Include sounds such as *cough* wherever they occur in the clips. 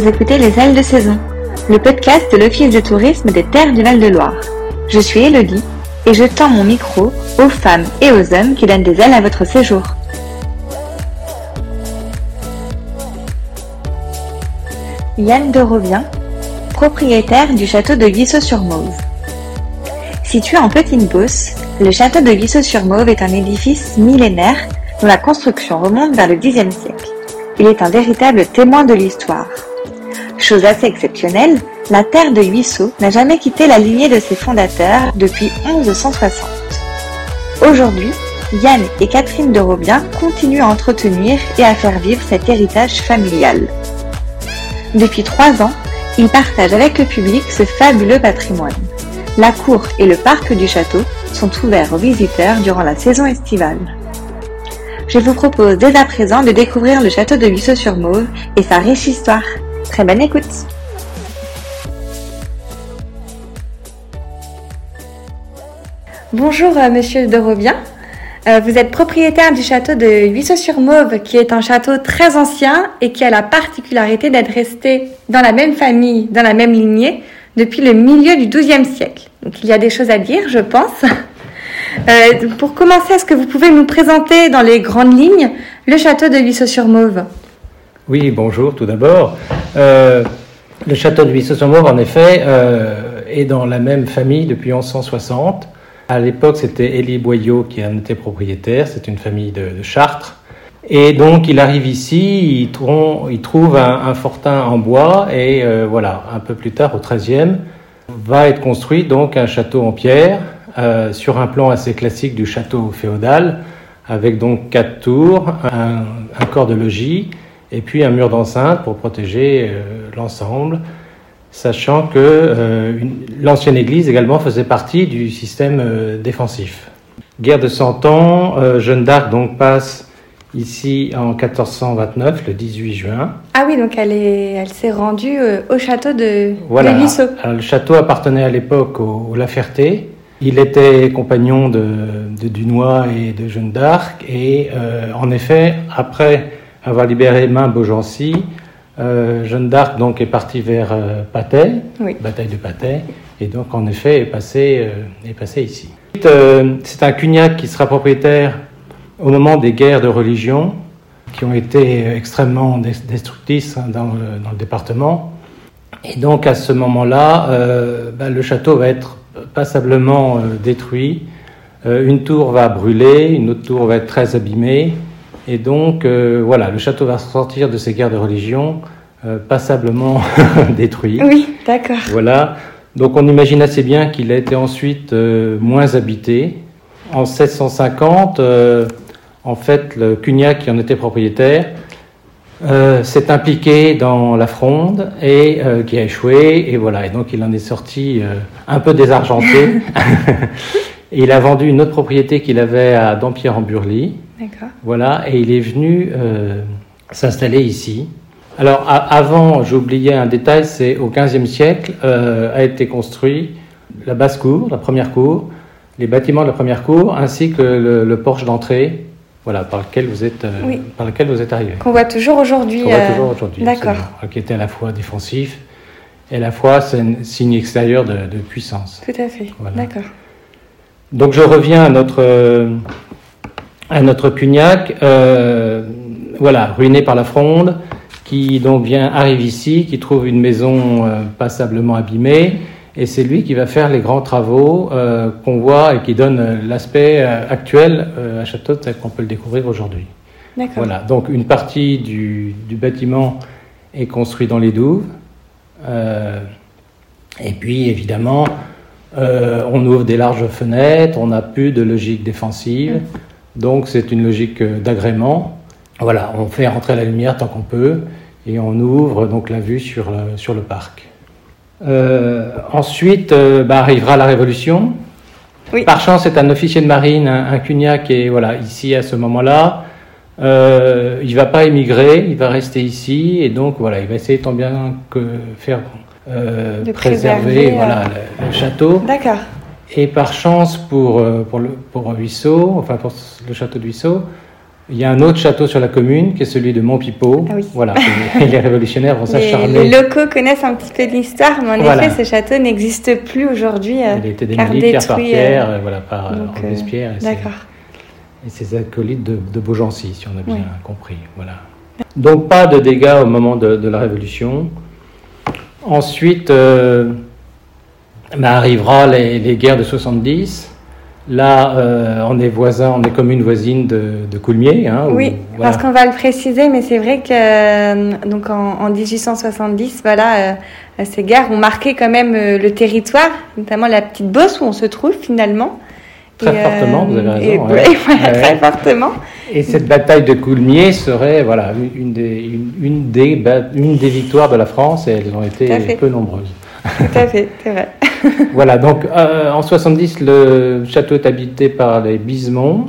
Vous écoutez Les Ailes de Saison, le podcast de l'Office de tourisme des terres du Val-de-Loire. Je suis Elodie et je tends mon micro aux femmes et aux hommes qui donnent des ailes à votre séjour. Yann de Rovien, propriétaire du château de Guissot-sur-Mauve. Situé en Petite Beauce, le château de Guissot-sur-Mauve est un édifice millénaire dont la construction remonte vers le Xe siècle. Il est un véritable témoin de l'histoire. Chose assez exceptionnelle, la terre de Huisseau n'a jamais quitté la lignée de ses fondateurs depuis 1160. Aujourd'hui, Yann et Catherine de Robien continuent à entretenir et à faire vivre cet héritage familial. Depuis trois ans, ils partagent avec le public ce fabuleux patrimoine. La cour et le parc du château sont ouverts aux visiteurs durant la saison estivale. Je vous propose dès à présent de découvrir le château de Huisseau-sur-Mauve et sa riche histoire. Très bonne écoute Bonjour euh, Monsieur de Robien. Euh, vous êtes propriétaire du château de Huisseau-sur-Mauve, qui est un château très ancien et qui a la particularité d'être resté dans la même famille, dans la même lignée, depuis le milieu du XIIe siècle. Donc il y a des choses à dire, je pense. *laughs* Euh, pour commencer, est-ce que vous pouvez nous présenter dans les grandes lignes le château de Huisseau-sur-Mauve? Oui, bonjour tout d'abord. Euh, le château de Huisseau-sur-Mauve, en effet, euh, est dans la même famille depuis 1160. À l'époque, c'était Élie Boyau qui en était propriétaire, c'est une famille de, Chartres. Et donc, il arrive ici, il, trouve, un, fortin en bois, et euh, voilà, un peu plus tard, au XIIIe, va être construit donc un château en pierre, sur un plan assez classique du château féodal, avec donc quatre tours, un corps de logis, et puis un mur d'enceinte pour protéger euh, l'ensemble, sachant que euh, l'ancienne église également faisait partie du système euh, défensif. Guerre de Cent Ans, Jeanne d'Arc donc passe ici en 1429, le 18 juin. Ah oui, donc elle est, elle s'est rendue euh, au château de, voilà. de Lissot. Alors, le château appartenait à l'époque au, au La Ferté. Il était compagnon de, de Dunois et de Jeanne d'Arc, et euh, en effet, après avoir libéré Main Beaugency, euh, Jeanne d'Arc donc est partie vers euh, Patay, Oui. bataille de Patay, et donc en effet est passé, euh, est passé ici. C'est un cugnac qui sera propriétaire au moment des guerres de religion, qui ont été extrêmement des- destructrices hein, dans le, dans le département. Et donc à ce moment-là, ben, le château va être passablement détruit. Une tour va brûler, une autre tour va être très abîmée. Et donc euh, voilà, le château va sortir de ces guerres de religion euh, passablement *laughs* détruit. Oui, d'accord. Voilà. Donc on imagine assez bien qu'il a été ensuite euh, moins habité. En 1650, euh, en fait, le Cugnac, qui en était propriétaire, s'est impliqué dans la fronde et qui a échoué. Et voilà. Et donc il en est sorti un peu désargenté. *laughs* et il a vendu une autre propriété qu'il avait à Dampierre-en-Burly. D'accord. Voilà, et il est venu euh, s'installer ici. Alors, a- avant, oublié un détail, c'est au XVe siècle euh, a été construit la basse cour, la première cour, les bâtiments de la première cour, ainsi que le, le porche d'entrée, voilà, par lequel vous êtes, euh, Oui. par lequel vous êtes arrivé. Qu'on voit toujours aujourd'hui. On voit euh, toujours aujourd'hui, D'accord. qui était à la fois défensif et à la fois c'est un signe extérieur de, de puissance. Tout à fait. Voilà. D'accord. Donc je reviens à notre, euh, à notre Cugnac, euh, voilà, ruiné par la fronde, qui donc vient, arrive ici, qui trouve une maison euh, passablement abîmée, et c'est lui qui va faire les grands travaux euh, qu'on voit et qui donne l'aspect actuel à Château tel qu'on peut le découvrir aujourd'hui. Voilà, donc une partie du, du bâtiment est construite dans les douves. Et puis évidemment, euh, on ouvre des larges fenêtres, on n'a plus de logique défensive. Donc c'est une logique euh, d'agrément. Voilà, on fait rentrer la lumière tant qu'on peut et on ouvre donc la vue sur le, sur le parc. Euh, ensuite euh, bah, arrivera la Révolution. Oui. Par chance, c'est un officier de marine, un, un cugnac qui est voilà, ici à ce moment-là. Il va pas émigrer, il va rester ici et donc voilà, il va essayer tant bien que faire euh, préserver préserver, voilà, euh, le, le château. D'accord. Et par chance pour, euh, pour, le, pour Huisseau, enfin pour le château de Huisseau, Il y a un autre château sur la commune qui est celui de Montpipeau. Ah oui. Voilà. Et les révolutionnaires vont *laughs* s'acharner. les locaux connaissent un petit peu de l'histoire, mais en Voilà. effet, ce château n'existe plus aujourd'hui. euh, Il a été car démoli pierre par euh, pierre, euh, voilà, par euh, donc, euh, Robespierre et ses- D'accord. et ses acolytes de, de Beaugency, si on a bien Oui. compris. Voilà. Donc pas de dégâts au moment de, de la Révolution. Ensuite, euh, ben, arrivera les, les guerres de 70. Là, euh, on est voisins, on est commune voisine de, de Coulmiers. hein, où- Oui, voilà. parce qu'on va le préciser, mais c'est vrai que euh, donc en, en 1870, voilà, ces guerres ont marqué quand même le territoire, notamment la petite Beauce où on se trouve finalement. Très Et, euh, fortement, vous avez raison, et- ouais. et *laughs* voilà, Ouais. Très fortement. Et cette bataille de Coulmiers serait voilà, une, des, une, une des, une des victoires de la France et elles ont été peu nombreuses. Tout à fait, c'est vrai. *laughs* Voilà, donc euh, en 70, le château est habité par les Bisemont,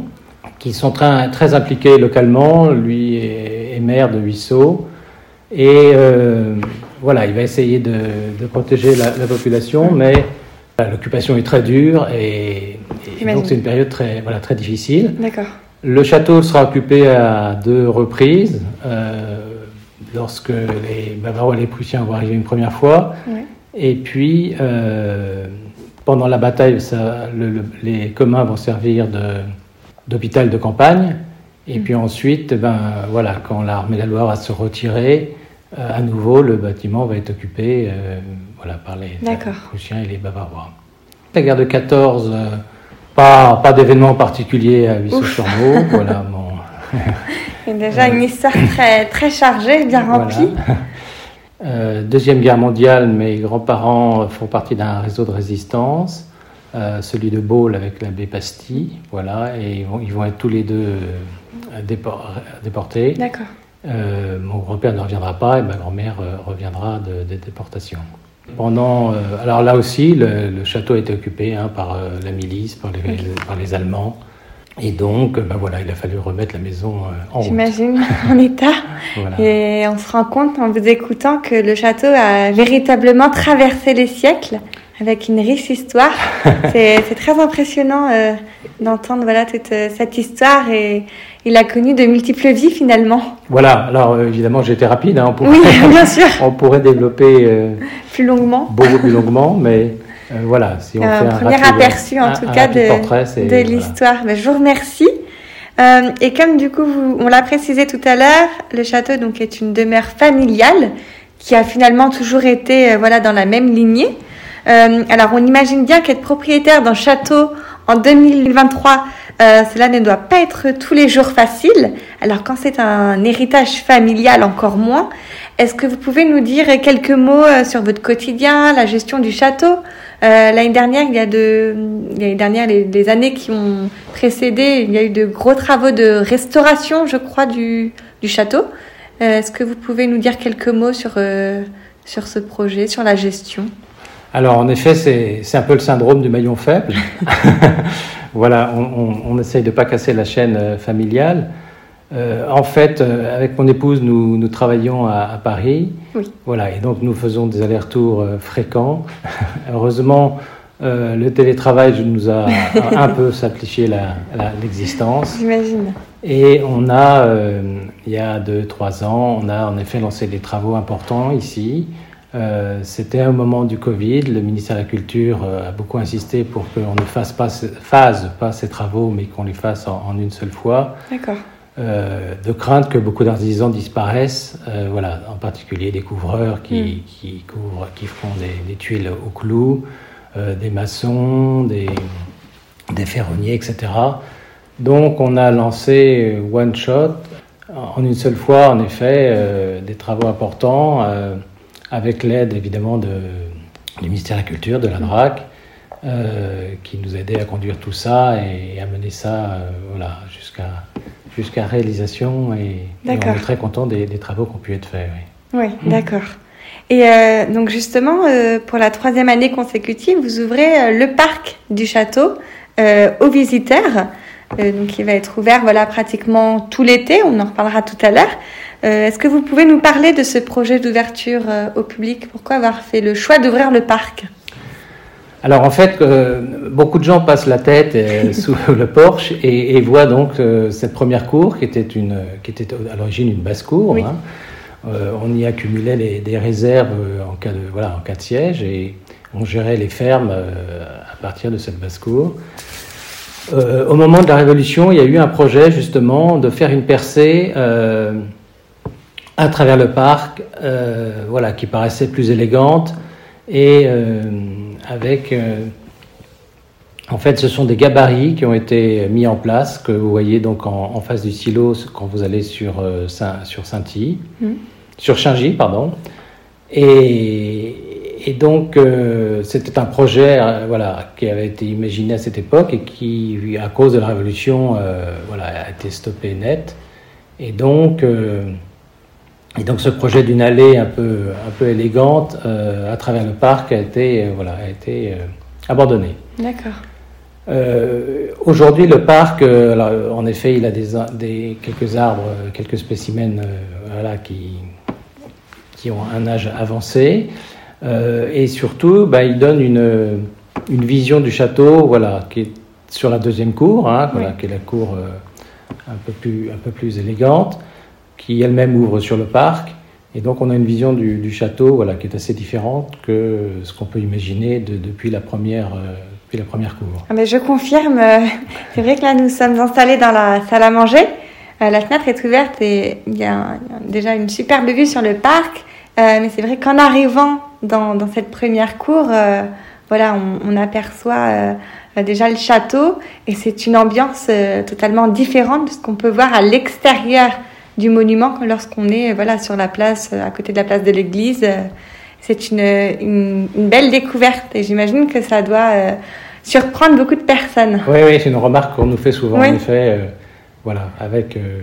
qui sont très, très impliqués localement. Lui est, est maire de Huisseau. Et euh, voilà, il va essayer de, de protéger la, la population, mais voilà, l'occupation est très dure et. Donc c'est une période très, voilà, très difficile. D'accord. Le château sera occupé à deux reprises, euh, lorsque les Bavarois et les Prussiens vont arriver une première fois. Ouais. Et puis, euh, pendant la bataille, ça, le- le- les communs vont servir de- d'hôpital de, campagne. Et puis ensuite, ben, voilà, quand l'armée de la Loire va se retirer, euh, à nouveau, le bâtiment va être occupé voilà, par les. Prussiens et les Bavarois. La guerre de 14, euh, pas, pas d'événement particulier à Huisseau-sur-Meaux. *laughs* voilà, bon, déjà une histoire très, très chargée, bien remplie. Voilà. *laughs* Euh, Deuxième guerre mondiale, mes grands-parents font partie d'un réseau de résistance, euh, celui de Baule avec l'abbé Pastille, voilà, et ils vont, ils vont être tous les deux euh, dépor- déportés. D'accord. Euh, mon grand-père ne reviendra pas et ma grand-mère reviendra de, des déportations. Pendant, euh, alors là aussi, le, le château a été occupé hein, par euh, la milice, par les, par les Allemands, et donc, ben voilà, il a fallu remettre la maison euh, en route. J'imagine *laughs* en état. Voilà. Et on se rend compte en vous écoutant que le château a véritablement traversé les siècles avec une riche histoire. *laughs* c'est très impressionnant euh, d'entendre voilà toute euh, cette histoire et il a connu de multiples vies finalement. Voilà, alors euh, évidemment j'ai été rapide, hein, on, pourrait, Oui, *laughs* bien sûr, on pourrait développer plus longuement. beaucoup plus longuement, mais voilà, si on fait Un premier rapide- aperçu en un- tout un cas de, portrait, de voilà. l'histoire. Mais je vous remercie. Euh, et comme du coup, vous- on l'a précisé tout à l'heure, le château donc est une demeure familiale qui a finalement toujours été euh, voilà dans la même lignée. Euh, alors on imagine bien qu'être propriétaire d'un château en 2023, euh, cela ne doit pas être tous les jours facile. Alors quand c'est un héritage familial, encore moins. Est-ce que vous pouvez nous dire quelques mots euh, sur votre quotidien, la gestion du château? Euh, L'année dernière, il y a de, l'année dernière, les, les années qui ont précédé, il y a eu de gros travaux de restauration, je crois, du, du château. Euh, Est-ce que vous pouvez nous dire quelques mots sur euh, sur ce projet, sur la gestion? Alors en effet, c'est un peu le syndrome du maillon faible. *laughs* *laughs* voilà, on, on, on essaye de ne pas casser la chaîne familiale. Euh, en fait, euh, avec mon épouse, nous, nous travaillons à, à Paris. Oui. Voilà, et donc nous faisons des allers-retours euh, fréquents. *laughs* Heureusement, le télétravail nous a un peu *laughs* simplifié l'existence. J'imagine. Et on a, il y a deux, trois ans, on a en effet lancé des travaux importants ici. C'était au moment du Covid. Le ministère de la Culture a beaucoup insisté pour qu'on ne fasse pas, phase pas ces travaux, mais qu'on les fasse en, en une seule fois, D'accord. Euh, de crainte que beaucoup d'artisans disparaissent. euh, voilà, en particulier des couvreurs qui, qui couvrent, qui font des, des tuiles au clou, euh, des maçons, des, des ferronniers, etc. Donc on a lancé One Shot en une seule fois, en effet, des travaux importants, avec l'aide évidemment de, du ministère de la Culture, de la DRAC, euh, qui nous aidait à conduire tout ça et, à mener ça voilà, jusqu'à jusqu'à réalisation. Et, et on est très content des, des travaux qui ont pu être faits. oui. Oui, d'accord. Et euh, donc justement, euh, pour la troisième année consécutive, vous ouvrez euh, le parc du château aux visiteurs. Donc il va être ouvert voilà pratiquement tout l'été. On en reparlera tout à l'heure. Est-ce que vous pouvez nous parler de ce projet d'ouverture au public? Pourquoi avoir fait le choix d'ouvrir le parc? Alors en fait, euh, beaucoup de gens passent la tête euh, *laughs* sous le porche et, et voient donc euh, cette première cour qui était, une, qui était à l'origine une basse cour. Oui. hein. On y accumulait les- des réserves en cas, de, voilà, en cas de siège et on gérait les fermes à partir de cette basse cour. Au moment de la Révolution, il y a eu un projet justement de faire une percée à travers le parc, voilà, qui paraissait plus élégante et avec, euh, en fait, ce sont des gabarits qui ont été mis en place que vous voyez donc en, en face du silo quand vous allez sur euh, Saint, sur Saint-Y, Mhm. sur Chingy, pardon. Et, et donc, euh, c'était un projet voilà, qui avait été imaginé à cette époque et qui, à cause de la Révolution, voilà, a été stoppé net. Et donc, et donc ce projet d'une allée un peu, un peu élégante euh, à travers le parc a été, euh, voilà, a été euh, abandonné. D'accord. Aujourd'hui, le parc, alors, en effet, il a des, des- quelques arbres, quelques spécimens voilà, qui, qui ont un âge avancé. Et surtout, bah, il donne une, une vision du château voilà, qui est sur la deuxième cour, hein, voilà, Oui. qui est la cour un, peu plus, un peu plus élégante, qui elle-même ouvre sur le parc. Et donc, on a une vision du, château qui est assez différente que ce qu'on peut imaginer de- depuis, la première, euh, depuis la première cour. Ah, mais je confirme, euh, *laughs* c'est vrai que là nous sommes installés dans la salle à manger. Euh, la fenêtre est ouverte et il y a, déjà une superbe vue sur le parc. Mais c'est vrai qu'en arrivant dans, cette première cour, voilà, on, aperçoit déjà le château et c'est une ambiance totalement différente de ce qu'on peut voir à l'extérieur du monument lorsqu'on est euh, voilà sur la place euh, à côté de la place de l'église. Euh, c'est une, une, une belle découverte et j'imagine que ça doit euh, surprendre beaucoup de personnes. Oui, oui, c'est une remarque qu'on nous fait souvent, Oui. en effet. euh, voilà, avec, euh,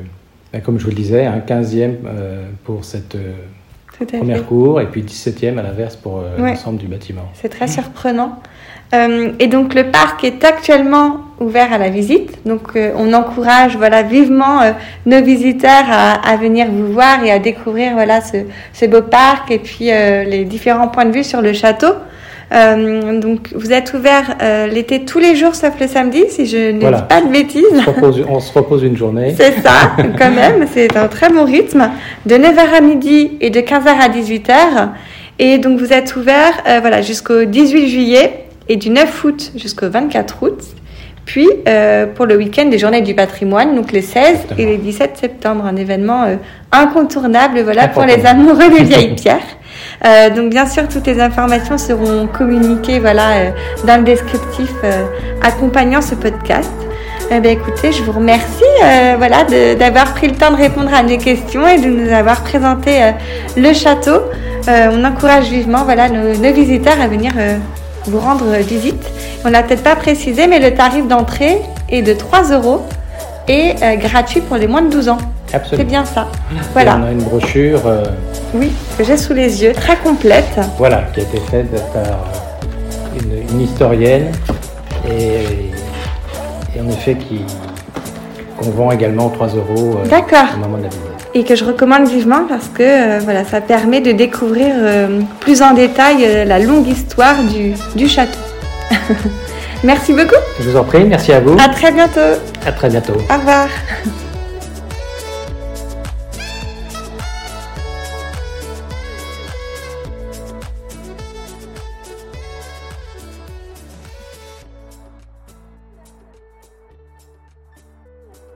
ben, comme je vous le disais, un 15e euh, pour cette à fait. première cour et puis 17e à l'inverse pour l'ensemble du bâtiment. C'est très surprenant. Et donc le parc est actuellement ouvert à la visite. Donc euh, on encourage voilà vivement euh, nos visiteurs à, à venir vous voir et à découvrir voilà ce, ce beau parc et puis euh, les différents points de vue sur le château. Donc vous êtes ouvert l'été tous les jours sauf le samedi si je ne Voilà. dis pas de bêtises. On se repose, on se repose une journée. C'est ça, *laughs* quand même, c'est un très bon rythme. De 9h à midi et de 15h à 18h. Et donc vous êtes ouvert voilà, jusqu'au 18 juillet et du 9 août jusqu'au 24 août. Puis euh, pour le week-end des journées du patrimoine, donc les 16 et les 17 septembre, un événement euh, incontournable voilà, pour les amoureux des *laughs* vieilles pierres. Euh, donc bien sûr, toutes les informations seront communiquées voilà, dans le descriptif accompagnant ce podcast. Eh ben, écoutez, je vous remercie euh, voilà, d'avoir pris le temps de répondre à mes questions et de nous avoir présenté euh, le château. Euh, on encourage vivement voilà, nos, nos visiteurs à venir vous rendre visite. On l'a peut-être pas précisé, mais le tarif d'entrée est de 3 euros et euh, gratuit pour les moins de 12 ans. C'est Absolument. bien ça. Et Voilà, on a une brochure euh, oui, que j'ai sous les yeux, très complète. voilà, qui a été faite par une, une historienne et, et en effet qui qu'on vend également 3 euros euh, D'accord. au moment de la visite. Et que je recommande vivement parce que euh, voilà, ça permet de découvrir euh, plus en détail euh, la longue histoire du, du château. *laughs* Merci beaucoup. Je vous en prie, merci à vous. À très bientôt. À très bientôt. Au revoir. *laughs*